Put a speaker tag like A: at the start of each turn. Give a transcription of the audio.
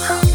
A: Wow.